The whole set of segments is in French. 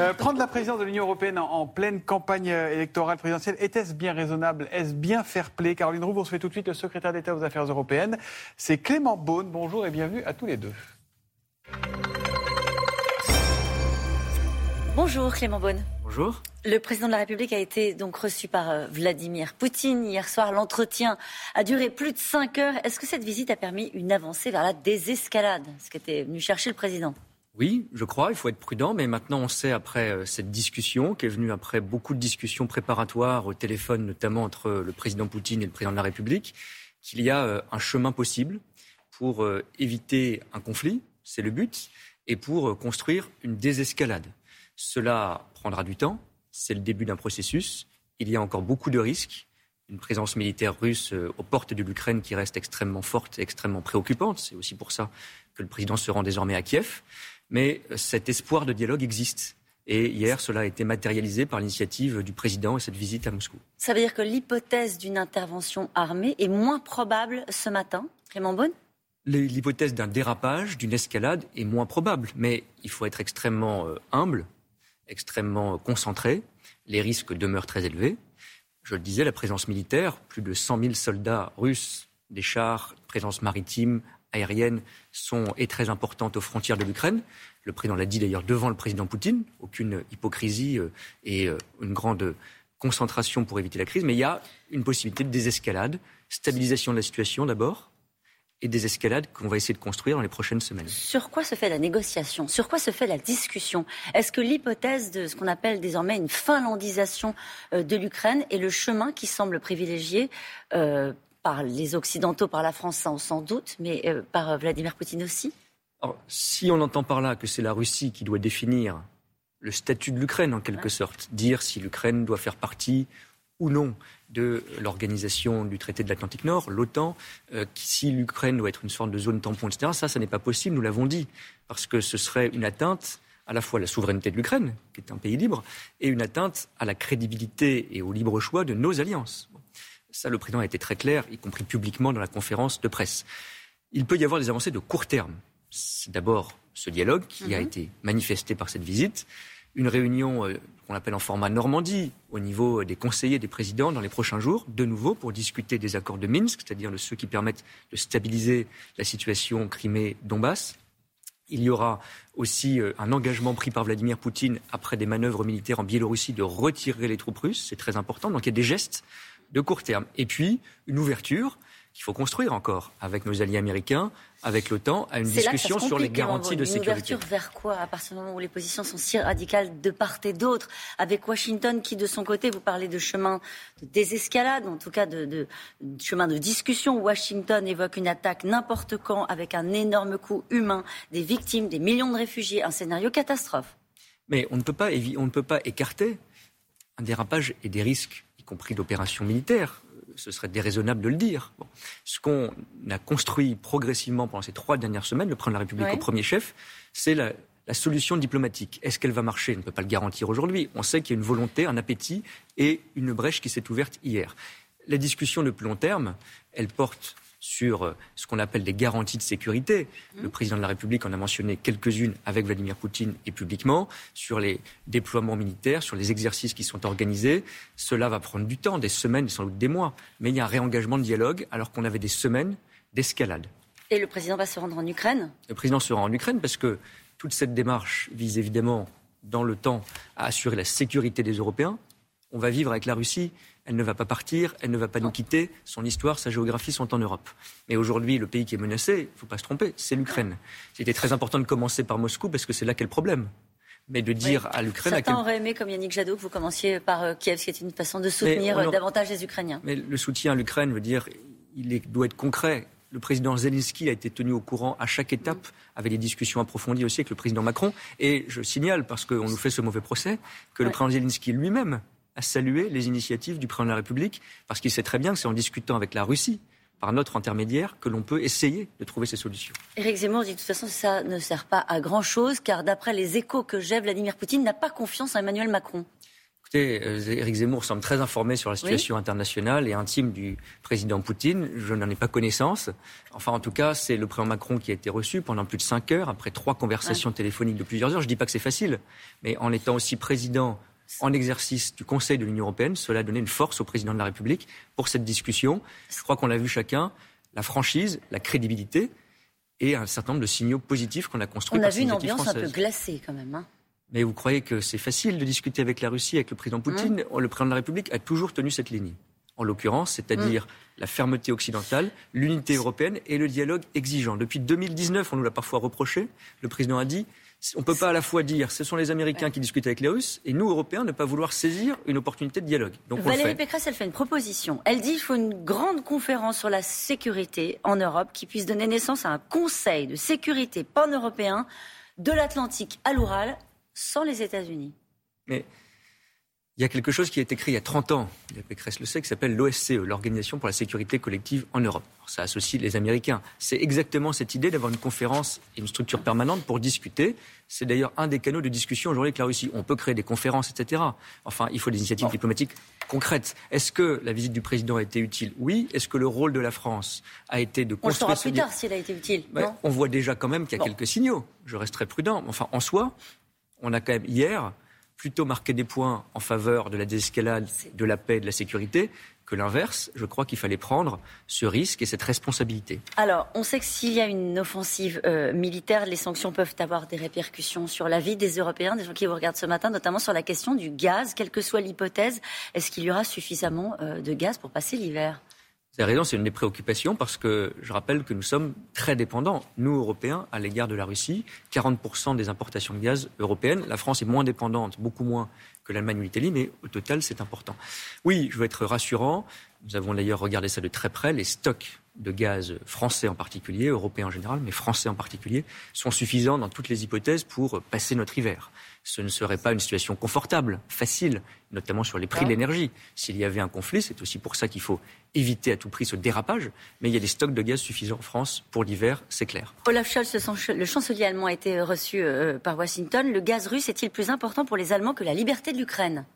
Euh, prendre la présidence de l'Union européenne en, pleine campagne électorale présidentielle, était-ce bien raisonnable? Est-ce bien fair play? Caroline Roux, vous recevez tout de suite le secrétaire d'État aux Affaires européennes. C'est Clément Beaune. Bonjour et bienvenue à tous les deux. Bonjour Clément Beaune. Bonjour. Le président de la République a été donc reçu par euh, Vladimir Poutine hier soir. L'entretien a duré plus de cinq heures. Est-ce que cette visite a permis une avancée vers la désescalade, ce qu'était venu chercher le président oui, je crois, il faut être prudent, mais maintenant on sait après euh, cette discussion, qui est venue après beaucoup de discussions préparatoires au téléphone, notamment entre le président Poutine et le président de la République, qu'il y a euh, un chemin possible pour éviter un conflit, c'est le but, et pour construire une désescalade. Cela prendra du temps, c'est le début d'un processus. Il y a encore beaucoup de risques. Une présence militaire russe euh, aux portes de l'Ukraine qui reste extrêmement forte et extrêmement préoccupante. C'est aussi pour ça que le président se rend désormais à Kiev. Mais euh, cet espoir de dialogue existe. Et hier, cela a été matérialisé par l'initiative du président et cette visite à Moscou. Ça veut dire que l'hypothèse d'une intervention armée est moins probable ce matin, Clément Beaune? L'hypothèse d'un dérapage, d'une escalade est moins probable. Mais il faut être extrêmement euh, humble extrêmement concentré. Les risques demeurent très élevés. Je le disais, la présence militaire, plus de 100 000 soldats russes, des chars, présence maritime, aérienne, sont, est très importante aux frontières de l'Ukraine. Le président l'a dit d'ailleurs devant le président Poutine. Aucune hypocrisie euh, et euh, une grande concentration pour éviter la crise. Mais il y a une possibilité de désescalade, stabilisation de la situation d'abord, et des escalades qu'on va essayer de construire dans les prochaines semaines. Sur quoi se fait la négociation? Sur quoi se fait la discussion? Est-ce que l'hypothèse de ce qu'on appelle désormais une finlandisation euh, de l'Ukraine est le chemin qui semble privilégié par les Occidentaux, par la France sans doute, mais par Vladimir Poutine aussi? Si on entend par là que c'est la Russie qui doit définir le statut de l'Ukraine en quelque sorte, dire si l'Ukraine doit faire partie ou non de l'organisation du traité de l'Atlantique Nord, l'OTAN, euh, si l'Ukraine doit être une sorte de zone tampon, etc. Ça, ça n'est pas possible, nous l'avons dit, parce que ce serait une atteinte à la fois à la souveraineté de l'Ukraine, qui est un pays libre, et une atteinte à la crédibilité et au libre choix de nos alliances. Ça, le président a été très clair, y compris publiquement dans la conférence de presse. Il peut y avoir des avancées de court terme. C'est d'abord ce dialogue qui a mhm. été manifesté par cette visite une réunion euh, qu'on appelle en format Normandie au niveau des conseillers des présidents dans les prochains jours, de nouveau pour discuter des accords de Minsk, c'est-à-dire de ceux qui permettent de stabiliser la situation Crimée-Donbass. Il y aura aussi euh, un engagement pris par Vladimir Poutine après des manœuvres militaires en Biélorussie de retirer les troupes russes. C'est très important. Donc il y a des gestes de court terme. Et puis une ouverture qu'il faut construire encore avec nos alliés américains, avec l'OTAN, à une discussion sur les garanties de sécurité. Une ouverture vers quoi? À partir du moment où les positions sont si radicales de part et d'autre, avec Washington qui, de son côté, vous parlez de chemin de désescalade, en tout cas de, chemin de discussion. Washington évoque une attaque n'importe quand avec un énorme coût humain, des victimes, des millions de réfugiés, un scénario catastrophe. Mais on ne peut pas, on ne peut pas écarter un dérapage et des risques, y compris d'opérations militaires ce serait déraisonnable de le dire. Ce qu'on a construit progressivement pendant ces trois dernières semaines, le président de la République au premier chef, c'est la, solution diplomatique. Est-ce qu'elle va marcher? On ne peut pas le garantir aujourd'hui. On sait qu'il y a une volonté, un appétit et une brèche qui s'est ouverte hier. La discussion de plus long terme, elle porte sur euh, ce qu'on appelle des garanties de sécurité. Le mmh. président de la République en a mentionné quelques-unes avec Vladimir Poutine et publiquement, sur les déploiements militaires, sur les exercices qui sont organisés. Cela va prendre du temps, des semaines, sans doute des mois. Mais il y a un réengagement de dialogue alors qu'on avait des semaines d'escalade. Et le président va se rendre en Ukraine? Le président se rend en Ukraine parce que toute cette démarche vise évidemment dans le temps à assurer la sécurité des Européens. On va vivre avec la Russie elle ne va pas partir, elle ne va pas nous quitter. Son histoire, sa géographie sont en Europe. Mais aujourd'hui, le pays qui est menacé, il ne faut pas se tromper, c'est l'Ukraine. C'était très important de commencer par Moscou parce que c'est là qu'est le problème. Mais de dire à l'Ukraine. Certains auraient aimé, comme Yannick Jadot, que vous commenciez par euh, Kiev, ce qui est une façon de soutenir euh, davantage les Ukrainiens. Mais le soutien à l'Ukraine veut dire il doit être concret. Le président Zelensky a été tenu au courant à chaque étape, avec des discussions approfondies aussi avec le président Macron. Et je signale, parce qu'on nous fait ce mauvais procès, que le président Zelensky lui-même à saluer les initiatives du président de la République, parce qu'il sait très bien que c'est en discutant avec la Russie, par notre intermédiaire, que l'on peut essayer de trouver ces solutions. Éric Zemmour dit de toute façon ça ne sert pas à grand-chose, car d'après les échos que j'ai, Vladimir Poutine n'a pas confiance en Emmanuel Macron. Écoutez, Éric Zemmour semble très informé sur la situation internationale et intime du président Poutine. Je n'en ai pas connaissance. Enfin, en tout cas, c'est le président Macron qui a été reçu pendant plus de cinq heures, après trois conversations téléphoniques de plusieurs heures. Je ne dis pas que c'est facile, mais en étant aussi président en exercice du Conseil de l'Union européenne, cela a donné une force au président de la République pour cette discussion. Je crois qu'on l'a vu chacun, la franchise, la crédibilité et un certain nombre de signaux positifs qu'on a construits. On a vu une ambiance un peu glacée quand même. Hein. Mais vous croyez que c'est facile de discuter avec la Russie, avec le président Poutine? Mmh. Le président de la République a toujours tenu cette ligne. En l'occurrence, c'est-à-dire mmh. la fermeté occidentale, l'unité européenne et le dialogue exigeant. Depuis 2019, on nous l'a parfois reproché. Le président a dit on ne peut pas à la fois dire ce sont les Américains qui discutent avec les Russes et nous, Européens, ne pas vouloir saisir une opportunité de dialogue. Donc Valérie Pécresse, elle fait une proposition. Elle dit qu'il faut une grande conférence sur la sécurité en Europe qui puisse donner naissance à un conseil de sécurité pan-européen de l'Atlantique à l'Oural sans les États-Unis. Mais il y a quelque chose qui a été écrit il y a 30 ans, Pécresse le sait, qui s'appelle l'OSCE, l'Organisation pour la sécurité collective en Europe. ça associe les Américains. C'est exactement cette idée d'avoir une conférence et une structure permanente pour discuter. C'est d'ailleurs un des canaux de discussion aujourd'hui avec la Russie. On peut créer des conférences, etc. Enfin, il faut des initiatives diplomatiques concrètes. Est-ce que la visite du président a été utile? Oui. Est-ce que le rôle de la France a été de construire... On saura plus tard si elle a été utile. on voit déjà quand même qu'il y a quelques signaux. Je resterai prudent. Enfin, en soi, on a quand même hier plutôt marqué des points en faveur de la désescalade, de la paix de la sécurité que l'inverse. Je crois qu'il fallait prendre ce risque et cette responsabilité. Alors, on sait que s'il y a une offensive euh, militaire, les sanctions peuvent avoir des répercussions sur la vie des Européens, des gens qui vous regardent ce matin, notamment sur la question du gaz. Quelle que soit l'hypothèse, est-ce qu'il y aura suffisamment euh, de gaz pour passer l'hiver? C'est une des préoccupations parce que je rappelle que nous sommes très dépendants, nous Européens, à l'égard de la Russie. 40% des importations de gaz européennes. La France est moins dépendante, beaucoup moins que l'Allemagne ou l'Italie, mais au total, c'est important. Oui, je veux être rassurant. Nous avons d'ailleurs regardé ça de très près. Les stocks de gaz français en particulier, européens en général, mais français en particulier, sont suffisants dans toutes les hypothèses pour passer notre hiver ce ne serait pas une situation confortable, facile, notamment sur les prix de ah. l'énergie. S'il y avait un conflit, c'est aussi pour ça qu'il faut éviter à tout prix ce dérapage. Mais il y a des stocks de gaz suffisants en France pour l'hiver, c'est clair. Olaf Scholz, le chancelier allemand, a été reçu euh, par Washington. Le gaz russe est-il plus important pour les Allemands que la liberté de l'Ukraine?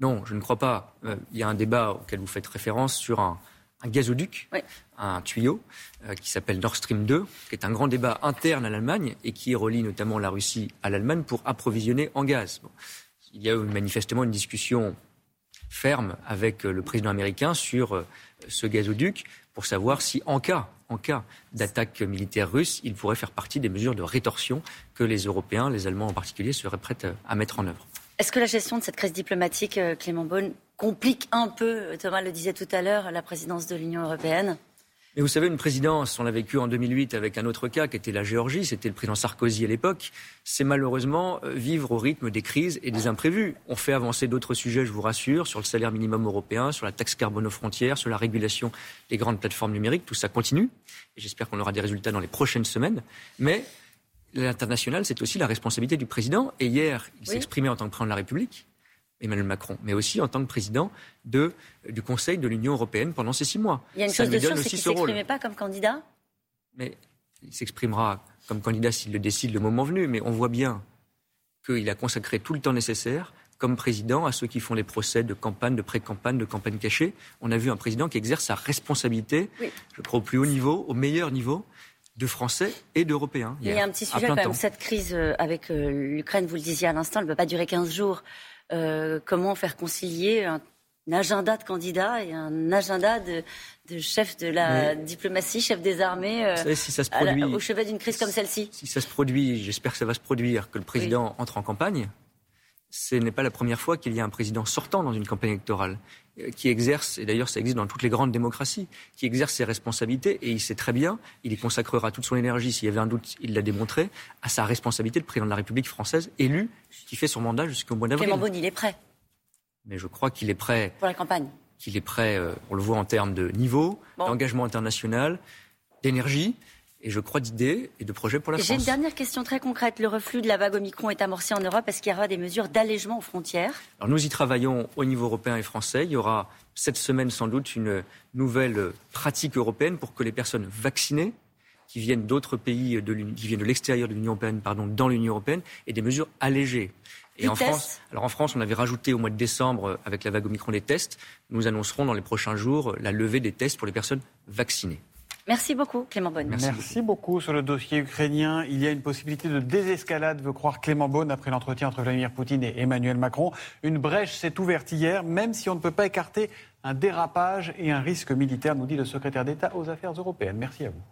Non, je ne crois pas. Euh, il y a un débat auquel vous faites référence sur un, gazoduc, un tuyau euh, qui s'appelle Nord Stream 2, qui est un grand débat interne à l'Allemagne et qui relie notamment la Russie à l'Allemagne pour approvisionner en gaz. Il y a eu manifestement une discussion ferme avec euh, le président américain sur euh, ce gazoduc pour savoir si, en cas, en cas d'attaque militaire russe, il pourrait faire partie des mesures de rétorsion que les Européens, les Allemands en particulier, seraient prêts à mettre en œuvre. Est-ce que la gestion de cette crise diplomatique, Clément Beaune, complique un peu, Thomas le disait tout à l'heure, la présidence de l'Union européenne? Mais vous savez, une présidence, on l'a vécu en 2008 avec un autre cas qui était la Géorgie, c'était le président Sarkozy à l'époque, c'est malheureusement euh, vivre au rythme des crises et des imprévus. On fait avancer d'autres sujets, je vous rassure, sur le salaire minimum européen, sur la taxe carbone aux frontières, sur la régulation des grandes plateformes numériques, tout ça continue. Et j'espère qu'on aura des résultats dans les prochaines semaines. Mais l'international, c'est aussi la responsabilité du président. Et hier, il s'exprimait en tant que président de la République. Emmanuel Macron, mais aussi en tant que président de, du Conseil de l'Union européenne pendant ces six mois. Il y a une chose de sûr, c'est qu'il ne s'exprimait pas comme candidat? Mais il s'exprimera comme candidat s'il le décide le moment venu, mais on voit bien qu'il a consacré tout le temps nécessaire comme président à ceux qui font les procès de campagne, de pré-campagne, de campagne cachée. On a vu un président qui exerce sa responsabilité, je crois, au plus haut niveau, au meilleur niveau de Français et d'Européens. Il y a un petit sujet quand même, cette crise euh, avec euh, l'Ukraine, vous le disiez à l'instant, elle ne peut pas durer 15 jours. Euh, comment faire concilier un, agenda de candidat et un agenda de, chef de la diplomatie, chef des armées, euh, si ça se produit, au chevet d'une crise comme celle-ci? Si ça se produit, j'espère que ça va se produire, que le président entre en campagne. Ce n'est pas la première fois qu'il y a un président sortant dans une campagne électorale euh, qui exerce, et d'ailleurs ça existe dans toutes les grandes démocraties, qui exerce ses responsabilités, et il sait très bien, il y consacrera toute son énergie, s'il y avait un doute, il l'a démontré, à sa responsabilité de président de la République française, élu, qui fait son mandat jusqu'au mois d'avril. Clément Beaune, il est prêt. Mais je crois qu'il est prêt. Pour la campagne. Qu'il est prêt, euh, on le voit en termes de niveau, d'engagement international, d'énergie et je crois d'idées et de projets pour la France. J'ai une dernière question très concrète. Le reflux de la vague Omicron est amorcé en Europe. Est-ce qu'il y aura des mesures d'allègement aux frontières? Alors nous y travaillons au niveau européen et français. Il y aura cette semaine sans doute une nouvelle pratique européenne pour que les personnes vaccinées qui viennent d'autres pays, de qui viennent de l'extérieur de l'Union européenne, pardon, dans l'Union européenne, aient des mesures allégées. Et en France, alors en France, on avait rajouté au mois de décembre, avec la vague Omicron des tests, nous annoncerons dans les prochains jours la levée des tests pour les personnes vaccinées. Merci beaucoup, Clément Beaune. Merci. beaucoup. Sur le dossier ukrainien, il y a une possibilité de désescalade, veut croire Clément Beaune, après l'entretien entre Vladimir Poutine et Emmanuel Macron. Une brèche s'est ouverte hier, même si on ne peut pas écarter un dérapage et un risque militaire, nous dit le secrétaire d'État aux Affaires européennes. Merci à vous.